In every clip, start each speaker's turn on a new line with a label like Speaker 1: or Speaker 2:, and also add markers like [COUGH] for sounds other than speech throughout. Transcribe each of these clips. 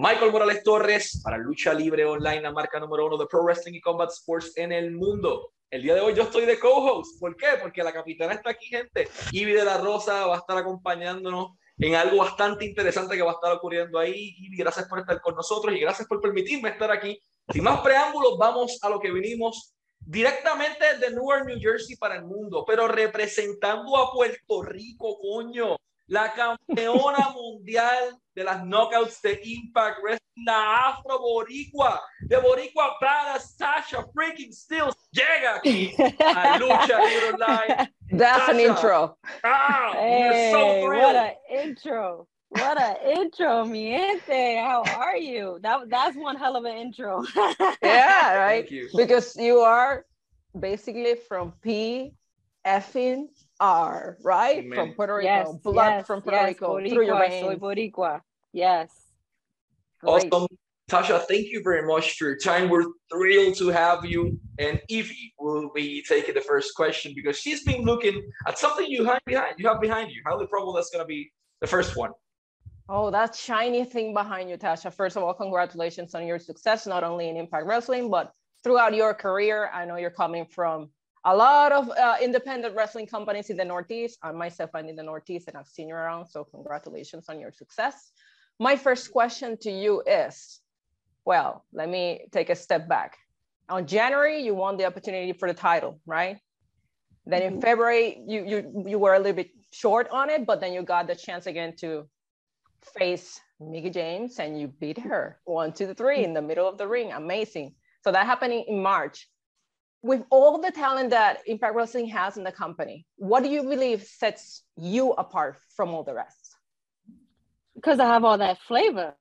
Speaker 1: Michael Morales Torres para Lucha Libre Online, la marca número uno de Pro Wrestling y Combat Sports en el mundo. El día de hoy yo estoy de co-host. ¿Por qué? Porque la capitana está aquí, gente. Ivy de la Rosa va a estar acompañándonos en algo bastante interesante que va a estar ocurriendo ahí. Ivy, gracias por estar con nosotros y gracias por permitirme estar aquí. Sin más preámbulos, vamos a lo que vinimos directamente de Newark, New Jersey para el mundo, pero representando a Puerto Rico, coño la campeona mundial de las knockouts de Impact Wrestling, la Afro Boricua, de Boricua para Tasha freaking Steelz, llega aquí a Lucha Libre Online.
Speaker 2: That's Tasha. an intro.
Speaker 1: Ah, hey, so
Speaker 3: what an intro. What an intro, mi How are you? That that's one hell of an intro. [LAUGHS]
Speaker 2: yeah, right. You. Because you are basically from P effing are, right? Amen. From Puerto Rico,
Speaker 3: yes,
Speaker 2: blood
Speaker 3: yes,
Speaker 2: from Puerto
Speaker 3: yes,
Speaker 2: Rico
Speaker 3: Boricua,
Speaker 2: through your veins.
Speaker 3: Soy Boricua. Yes.
Speaker 1: Great. Awesome. Tasha, thank you very much for your time. We're thrilled to have you. And Ivy will be taking the first question because she's been looking at something you have behind you have behind you. Highly probable that's gonna be the first one.
Speaker 2: Oh, that shiny thing behind you, Tasha. First of all, congratulations on your success, not only in Impact Wrestling, but throughout your career. I know you're coming from a lot of uh, independent wrestling companies in the Northeast. I myself, I'm in the Northeast and I've seen you around. So congratulations on your success. My first question to you is, well, let me take a step back. On January, you won the opportunity for the title, right? Then in mm-hmm. February, you, you, you were a little bit short on it, but then you got the chance again to face Mickie James and you beat her one, two, three in the middle of the ring. Amazing. So that happened in March with all the talent that Impact Wrestling has in the company, what do you believe sets you apart from all the rest?
Speaker 3: Because I have all that flavor.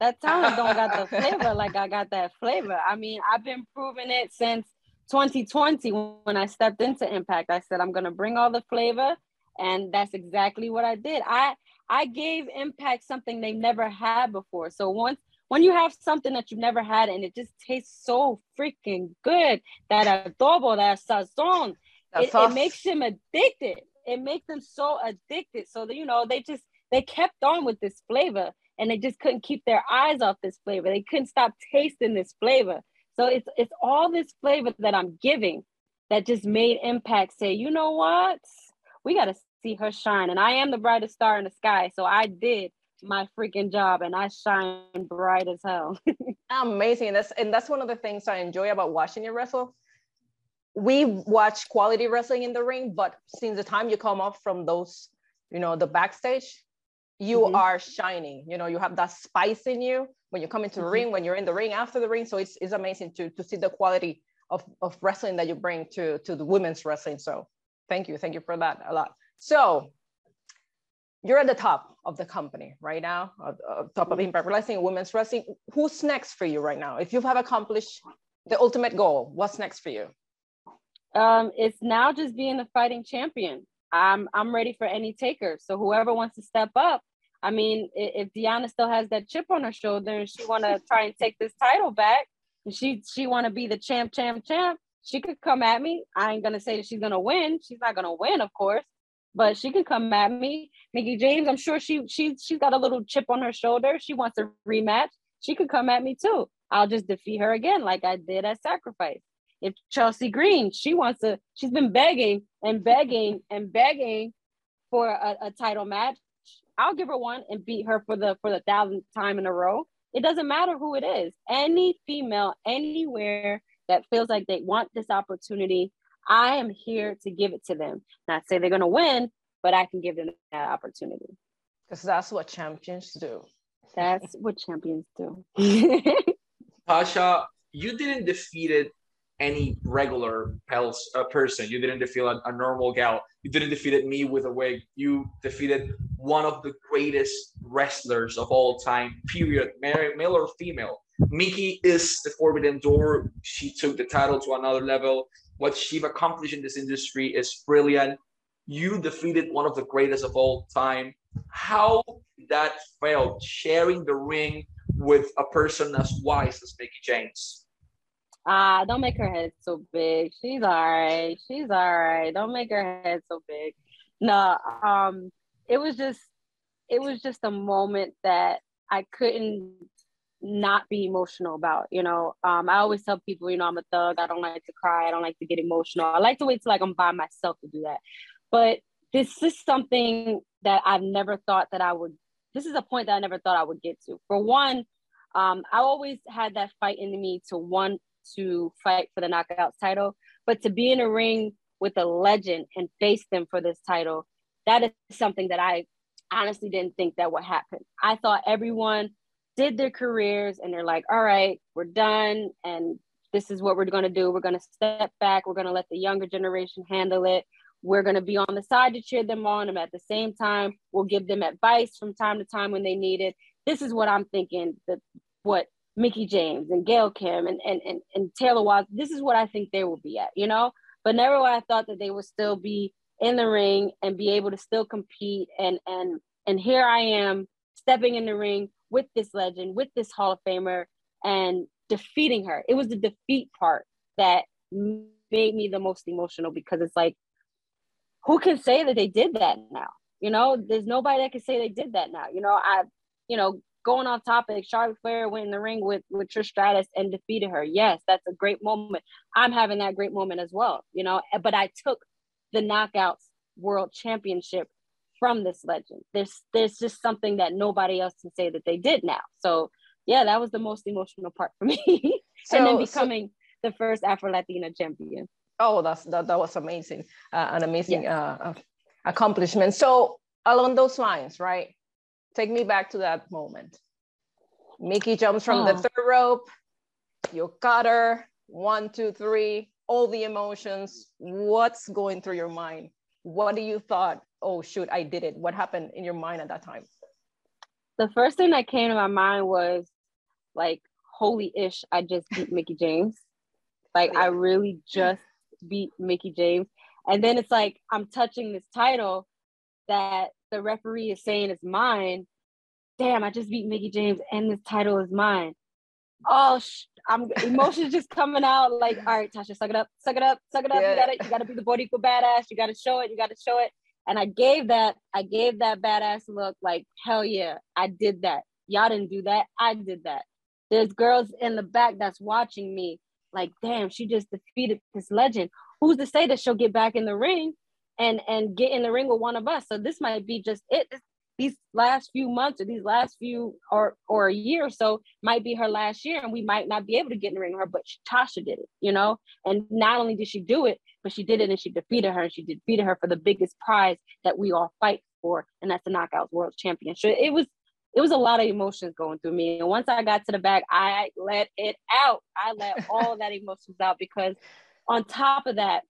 Speaker 3: That talent don't got the [LAUGHS] flavor like I got that flavor. I mean, I've been proving it since 2020 when I stepped into Impact. I said I'm gonna bring all the flavor, and that's exactly what I did. I I gave Impact something they never had before. So once when you have something that you've never had and it just tastes so freaking good, that adobo, that sazon, it, it, makes them addicted. It makes them so addicted. So that, you know, they just they kept on with this flavor and they just couldn't keep their eyes off this flavor. They couldn't stop tasting this flavor. So it's it's all this flavor that I'm giving that just made Impact say, you know what? We got to see her shine. And I am the brightest star in the sky. So I did my freaking job and I shine bright as hell. [LAUGHS]
Speaker 2: Amazing. And that's and that's one of the things I enjoy about watching you wrestle. We watch quality wrestling in the ring, but since the time you come off from those, you know, the backstage, you mm-hmm. are shining. You know, you have that spice in you when you come into the mm-hmm. ring, when you're in the ring, after the ring. So it's, it's amazing to to see the quality of, of wrestling that you bring to to the women's wrestling. So thank you. Thank you for that a lot. So you're at the top of the company right now, uh, top of Impact Wrestling, women's wrestling. Who's next for you right now? If you have accomplished the ultimate goal, what's next for you?
Speaker 3: Um, it's now just being the fighting champion. I'm I'm ready for any taker. So whoever wants to step up, I mean, if Deonna still has that chip on her shoulder and she want to try and take this title back, and she she want to be the champ, champ, champ, she could come at me. I ain't gonna say that she's gonna win. She's not gonna win, of course, but she can come at me. Mickie James, I'm sure she she she's got a little chip on her shoulder. She wants a rematch. She could come at me too. I'll just defeat her again, like I did at Sacrifice. If Chelsea Green, she wants to, she's been begging and begging and begging for a, a title match. I'll give her one and beat her for the for the thousandth time in a row. It doesn't matter who it is. Any female anywhere that feels like they want this opportunity, I am here to give it to them. Not say they're going to win, but I can give them that opportunity.
Speaker 2: Because that's what champions do.
Speaker 3: That's [LAUGHS] what champions do. [LAUGHS] [LAUGHS]
Speaker 1: Tasha, you didn't defeat any regular pels, uh, person. You didn't defeat a, a, normal gal. You didn't defeat me with a wig. You defeated one of the greatest wrestlers of all time, period, male or female. Mickie is the Forbidden Door. She took the title to another level. What she's accomplished in this industry is brilliant. You defeated one of the greatest of all time. How that felt sharing the ring with a person as wise as Mickie James?
Speaker 3: Ah, uh, don't make her head so big. She's all right. She's all right. Don't make her head so big. No, um, it was just, it was just a moment that I couldn't not be emotional about. You know, um, I always tell people, you know, I'm a thug. I don't like to cry. I don't like to get emotional. I like to wait till like I'm by myself to do that. But this is something that I've never thought that I would. This is a point that I never thought I would get to. For one, um, I always had that fight in me to want to fight for the knockouts title, but to be in a ring with a legend and face them for this title, that is something that I honestly didn't think that would happen. I thought everyone did their careers and they're like, all right, we're done. And this is what we're going to do. We're going to step back. We're going to let the younger generation handle it. We're going to be on the side to cheer them on. And at the same time, we'll give them advice from time to time when they need it. This is what I'm thinking that what Mickie James and Gail Kim and, and, and, and Taylor Watts, this is what I think they will be at, you know? But never would I thought that they would still be in the ring and be able to still compete. And, and, and here I am stepping in the ring with this legend, with this Hall of Famer, and defeating her. It was the defeat part that made me the most emotional because it's like, who can say that they did that now? You know, there's nobody that can say they did that now. You know, I, you know, going off topic, Charlotte Flair went in the ring with with Trish Stratus and defeated her. Yes, that's a great moment. I'm having that great moment as well. You know, but I took the Knockouts World Championship from this legend. There's there's just something that nobody else can say that they did now. So yeah, that was the most emotional part for [LAUGHS] me. So, and then becoming so, the first Afro Latina champion.
Speaker 2: Oh, that's that, that was amazing. Uh, an amazing yes. uh, accomplishment. So along those lines, right? Take me back to that moment. Mickie jumps from oh. the third rope. You cut her. One, two, three. All the emotions. What's going through your mind? What do you thought oh shoot i did it. What happened in your mind at that time?
Speaker 3: The first thing that came to my mind was like holy ish i just beat mickie james. Like yeah. i really just beat mickie james. And then it's like i'm touching this title that the referee is saying is mine. Damn i just beat mickie james and this title is mine. Oh sh- i'm emotions just coming out like all right tasha suck it up suck it up suck it up. Yeah. you gotta you gotta be the Boricua badass. You gotta show it you gotta show it and I gave that, I gave that badass look like, hell yeah, I did that. Y'all didn't do that. I did that. There's girls in the back that's watching me, like, damn, she just defeated this legend. Who's to say that she'll get back in the ring and and get in the ring with one of us? So this might be just it. This these last few months or these last few or or a year or so might be her last year and we might not be able to get in the ring with her but tasha did it you know? And not only did she do it but she did it and she defeated her and she defeated her for the biggest prize that we all fight for and that's the knockouts world championship. It was it was a lot of emotions going through me. And once i got to the back i let it out. I let all that emotions out because on top of that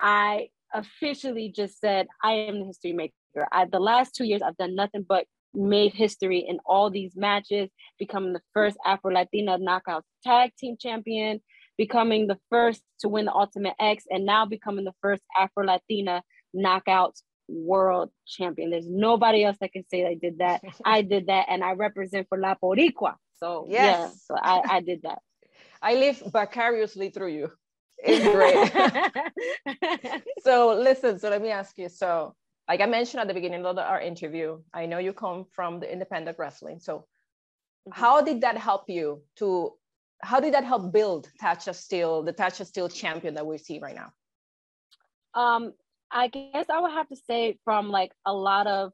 Speaker 3: i officially just said i am the history maker I, the last two years, I've done nothing but made history in all these matches, becoming the first Afro Latina knockout tag team champion, becoming the first to win the Ultimate X, and now becoming the first Afro Latina knockout world champion. There's nobody else that can say I did that. [LAUGHS] I did that, and I represent for La Boricua. So yes. yeah, so I, I did that.
Speaker 2: I live vicariously through you. It's great. [LAUGHS] so listen, so let me ask you. So like I mentioned at the beginning of the, our interview, I know you come from the independent wrestling. So mm-hmm. how did that help you to, how did that help build Tasha Steel, the Tasha Steel champion that we see right now?
Speaker 3: Um, I guess I would have to say from like a lot of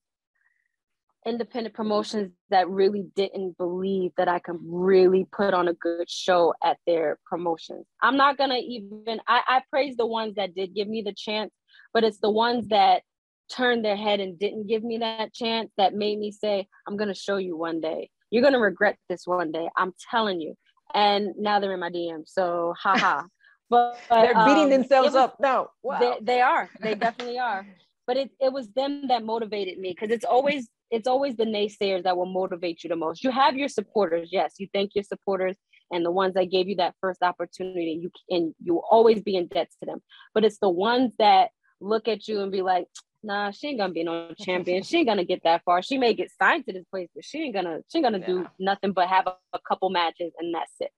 Speaker 3: independent promotions that really didn't believe that I could really put on a good show at their promotions. I'm not gonna even I, I praise the ones that did give me the chance, but it's the ones that turned their head and didn't give me that chance that made me say, I'm going to show you one day. You're going to regret this one day. I'm telling you. And now they're in my DM. So, haha.
Speaker 2: but, [LAUGHS] but they're beating um, themselves was, up. No,
Speaker 3: wow. They, they are. They definitely are. But it, it was them that motivated me because it's always it's always the naysayers that will motivate you the most. You have your supporters, yes. You thank your supporters and the ones that gave you that first opportunity. You and you will always be in debt to them. But it's the ones that look at you and be like, nah, she ain't gonna be no [LAUGHS] champion. She ain't gonna get that far. She may get signed to this place, but she ain't gonna she ain't gonna yeah. do nothing but have a, a, couple matches and that's it.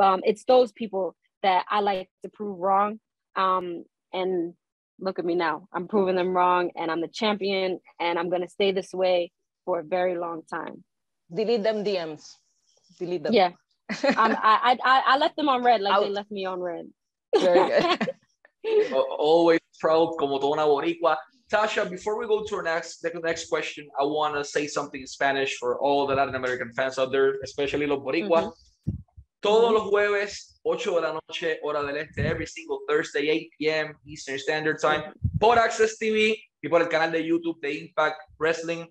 Speaker 3: Um, it's those people that I like to prove wrong. Um, and look at me now. I'm proving them wrong, and I'm the champion, and I'm gonna stay this way for a very long time.
Speaker 2: Delete them DMs. delete them.
Speaker 3: Yeah. [LAUGHS] um, I, I I left them on red like
Speaker 2: Out.
Speaker 3: they left me on red.
Speaker 2: Very good. [LAUGHS] [LAUGHS]
Speaker 1: Always proud, como toda una boricua. Tasha, before we go to our next the next question, I want to say something in Spanish for all the Latin American fans out there, especially los boricuas. Todos los jueves, 8 de la noche, hora del este, every single Thursday, 8 p.m. Eastern Standard Time, por Access TV y por el canal de YouTube de Impact Wrestling.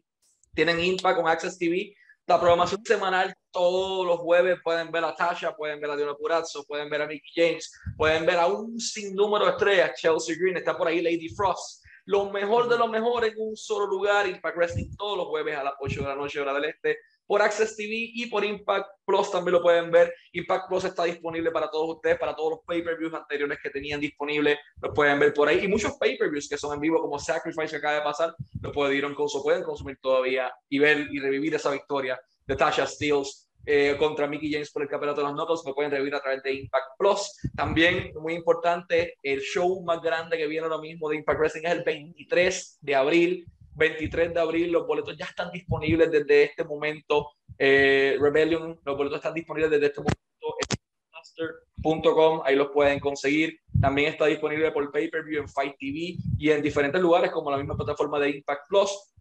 Speaker 1: Tienen Impact con Access TV. La programación semanal, todos los jueves pueden ver a Tasha, pueden ver a Diona Purazzo, pueden ver a Mickey James, pueden ver a un sinnúmero de estrellas. Chelsea Green, está por ahí Lady Frost. Lo mejor de lo mejor en un solo lugar. Impact Wrestling todos los jueves a las 8 de la noche, hora del este, por Access TV y por Impact Plus también lo pueden ver. Impact Plus está disponible para todos ustedes, para todos los pay-per-views anteriores que tenían disponible, lo pueden ver por ahí. Y muchos pay-per-views que son en vivo, como Sacrifice que acaba de pasar, lo pueden, pueden consumir todavía y ver y revivir esa victoria de Tasha Steels eh, contra Mickey James por el campeonato de los Knuckles, lo pueden revivir a través de Impact Plus. También, muy importante, el show más grande que viene ahora mismo de Impact Wrestling es el 23 de abril. 23 de abril, los boletos ya están disponibles desde este momento. Eh, Rebellion, los boletos están disponibles desde este momento. Master.com, ahí los pueden conseguir. También está disponible por pay-per-view en Fight TV y en diferentes lugares como la misma plataforma de Impact Plus.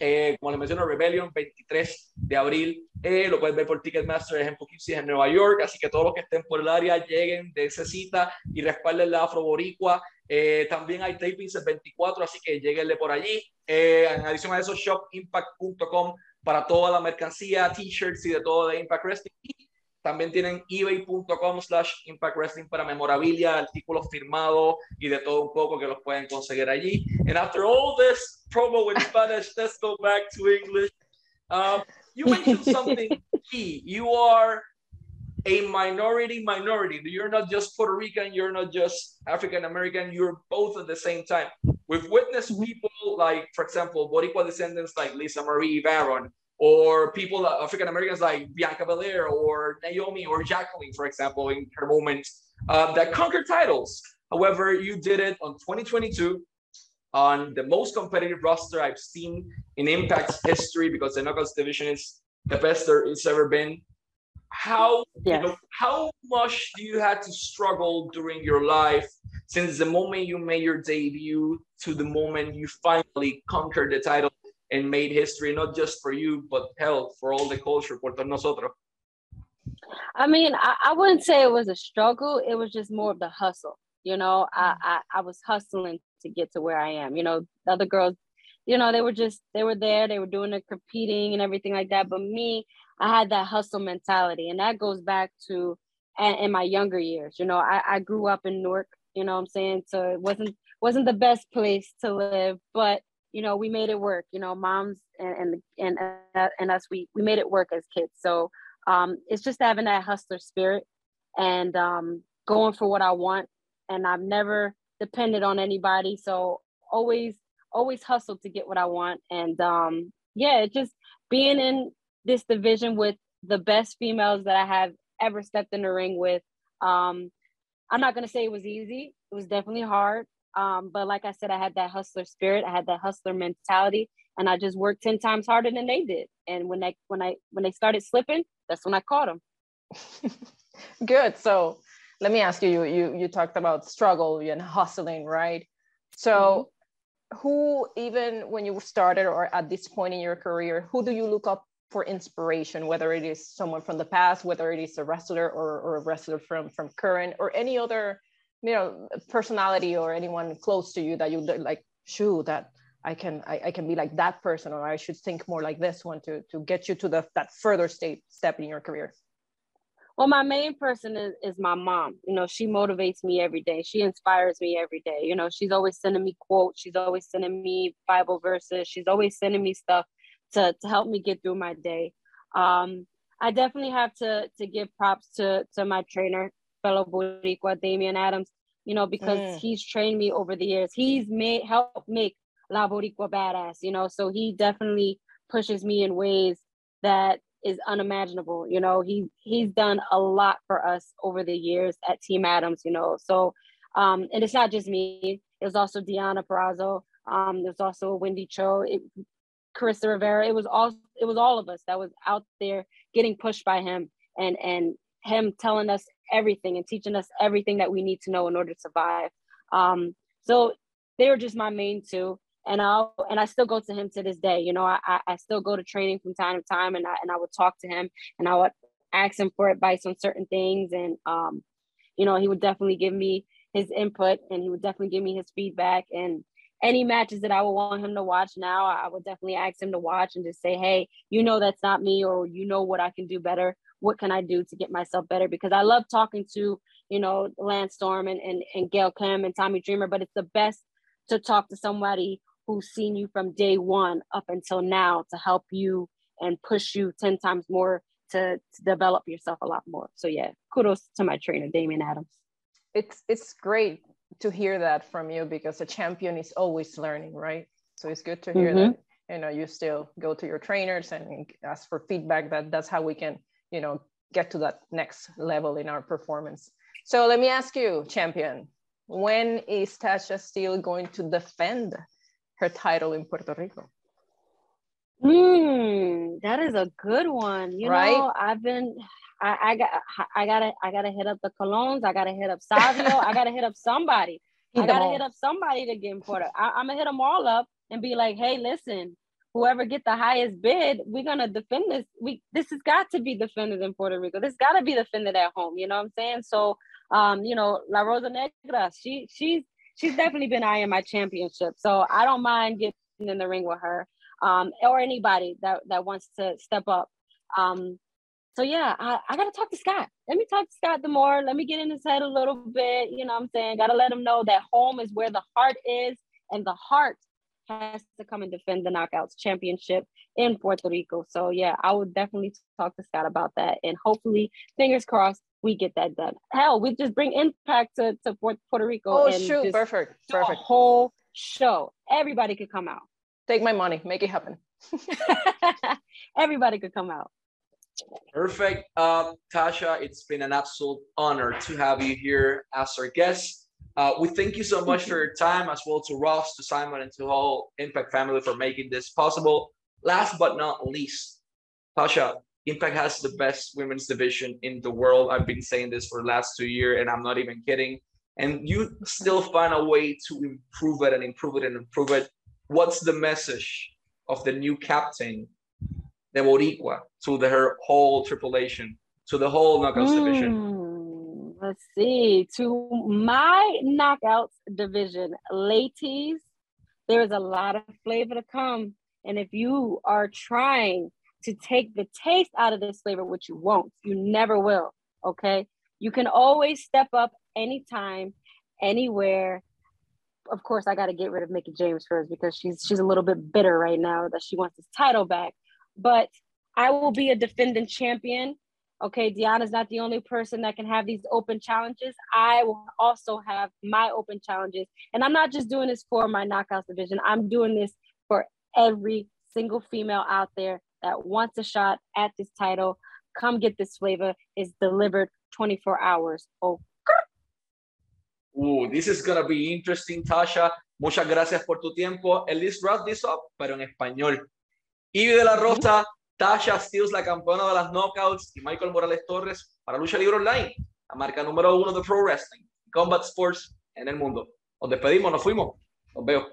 Speaker 1: Eh, como les menciono, Rebellion, 23 de abril. Eh, lo pueden ver por Ticketmaster en Poughkeepsie, en Nueva York. Así que todos los que estén por el área lleguen de esa cita y respalden la Afro Boricua. Eh, también hay tapings el 24, así que lleguenle por allí. Eh, en adición a eso, shopimpact.com para toda la mercancía, t-shirts y de todo de Impact Wrestling. Y también tienen ebay.com slash Impact Wrestling para memorabilia, artículos firmados y de todo un poco que los pueden conseguir allí. And after all this promo in Spanish, let's go back to English. Um, you mentioned [LAUGHS] something key. You are a minority minority. You're not just Puerto Rican, you're not just African American, you're both at the same time. We've witnessed people like, for example, Boricua descendants like Lisa Marie Varon, or people, African Americans like Bianca Belair, or Naomi, or Jacqueline, for example, in her moment uh, that conquered titles. However, you did it on 2022 on the most competitive roster I've seen in Impact's history because the Knuckles division is the best there it's ever been how
Speaker 3: Yes.
Speaker 1: you know, how much do you had to struggle during your life since the moment you made your debut to the moment you finally conquered the title and made history not just for you but hell for all the culture por todos nosotros
Speaker 3: I mean, I, I wouldn't say it was a struggle. It was just more of the hustle. You know, I, mm-hmm. I I was hustling to get to where I am. You know, the other girls, you know, they were just they were there, they were doing the competing and everything like that. But me, I had that hustle mentality, and that goes back to in, in my younger years. You know, I, I grew up in Newark. You know, what I'm saying so it wasn't wasn't the best place to live, but you know, we made it work. You know, moms and and and, uh, and us, we we made it work as kids. So um, it's just having that hustler spirit and um, going for what I want. And I've never depended on anybody, so always always hustled to get what I want. And um, yeah, just being in this division with the best females that I have ever stepped in the ring with. Um, I'm not gonna say it was easy. It was definitely hard. Um, but like I said, I had that hustler spirit. I had that hustler mentality, and I just worked ten times harder than they did. And when they when I when they started slipping, that's when I caught them. [LAUGHS]
Speaker 2: Good. So let me ask you, you, you, you talked about struggle and hustling, right? So who, even when you started or at this point in your career, who do you look up for inspiration, whether it is someone from the past, whether it is a wrestler or, or a wrestler from, from current or any other, you know, personality or anyone close to you that you like, shoo, that I can, I, I can be like that person, or I should think more like this one to, to get you to the, that further state step in your career.
Speaker 3: Well, my main person is, is my mom. You know, she motivates me every day. She inspires me every day. You know, she's always sending me quotes. She's always sending me Bible verses. She's always sending me stuff to, to help me get through my day. Um, I definitely have to to give props to to my trainer, fellow Boricua, Damian Adams. You know, because
Speaker 2: Mm.
Speaker 3: he's trained me over the years. He's made helped make La Boricua badass. You know, so he definitely pushes me in ways that is unimaginable. You know, he he's done a lot for us over the years at Team Adams. You know, so um, and it's not just me. It was also Deonna Purrazzo. Um, there's also Wendy Choo, it, Karissa Rivera. It was all it was all of us that was out there getting pushed by him and and him telling us everything and teaching us everything that we need to know in order to survive. Um, so they were just my main two. And I and I still go to him to this day. You know, I, I still go to training from time to time, and I and I would talk to him, and I would ask him for advice on certain things, and um, you know, he would definitely give me his input, and he would definitely give me his feedback, and any matches that I would want him to watch now, I would definitely ask him to watch and just say, hey, you know, that's not me, or you know what I can do better. What can I do to get myself better? Because I love talking to, you know, Lance Storm and, and, and Gail Kim and Tommy Dreamer, but it's the best to talk to somebody who's seen you from day one up until now to help you and push you 10 times more to, to develop yourself a lot more. So yeah, kudos to my trainer, Damian Adams.
Speaker 2: It's it's great to hear that from you because a champion is always learning, right? So it's good to hear mm-hmm. that you know you still go to your trainers and ask for feedback. That that's how we can you know get to that next level in our performance. So let me ask you, champion, when is Tasha still going to defend her title in Puerto Rico?
Speaker 3: Hmm, that is a good one. You right? know, I've been I, I got I gotta I gotta hit up the Colóns. I gotta hit up Savio. I gotta hit up somebody. [LAUGHS] I gotta hit up somebody to get in Puerto. I, I'm gonna hit them all up and be like, hey, listen, whoever get the highest bid, we're gonna defend this. We this has got to be defended in Puerto Rico. This got to be defended at home. You know what I'm saying? So, um, you know, La Rosa Negra, she she's she's definitely been eyeing my championship. So I don't mind getting in the ring with her, um, or anybody that that wants to step up. Um, so yeah, I, I gotta talk to Scott. Let me talk to Scott D'Amore. Let me get in his head a little bit. You know what I'm saying? Gotta let him know that home is where the heart is, and the heart has to come and defend the knockouts championship in Puerto Rico. So yeah, I would definitely talk to Scott about that. And hopefully, fingers crossed, we get that done. Hell, we just bring impact to, to Puerto Rico.
Speaker 2: Oh and shoot, perfect. Perfect.
Speaker 3: whole show. Everybody could come out.
Speaker 2: Take my money, make it happen. [LAUGHS]
Speaker 3: Everybody could come out.
Speaker 1: Perfect. Um, Tasha, it's been an absolute honor to have you here as our guest. Uh, we thank you so much [LAUGHS] for your time, as well to Ross, to Simon, and to all Impact family for making this possible. Last but not least, Tasha, Impact has the best women's division in the world. I've been saying this for the last two years, and I'm not even kidding. And you still find a way to improve it and improve it and improve it. What's the message of the new captain the Boricua to the, her whole tripulation, to the whole knockouts mm, division?
Speaker 3: Let's see. To my knockouts division, ladies, there is a lot of flavor to come. And if you are trying to take the taste out of this flavor, which you won't, you never will, okay? You can always step up anytime, anywhere. Of course, I got to get rid of Mickie James first because she's she's a little bit bitter right now that she wants this title back but I will be a defending champion. Okay, Deonna's not the only person that can have these open challenges. I will also have my open challenges. And I'm not just doing this for my knockouts division, I'm doing this for every single female out there that wants a shot at this title. Come get this flavor. It's delivered 24 hours. Oh.
Speaker 1: Ooh, this is gonna be interesting, Tasha. Muchas gracias por tu tiempo. And let's wrap this up, pero en español. Ivy de la Rosa, Tasha Steels, la campeona de las knockouts, y Michael Morales Torres para Lucha Libre Online, la marca número uno de Pro Wrestling, Combat Sports en el mundo. Nos despedimos, nos fuimos. Nos veo.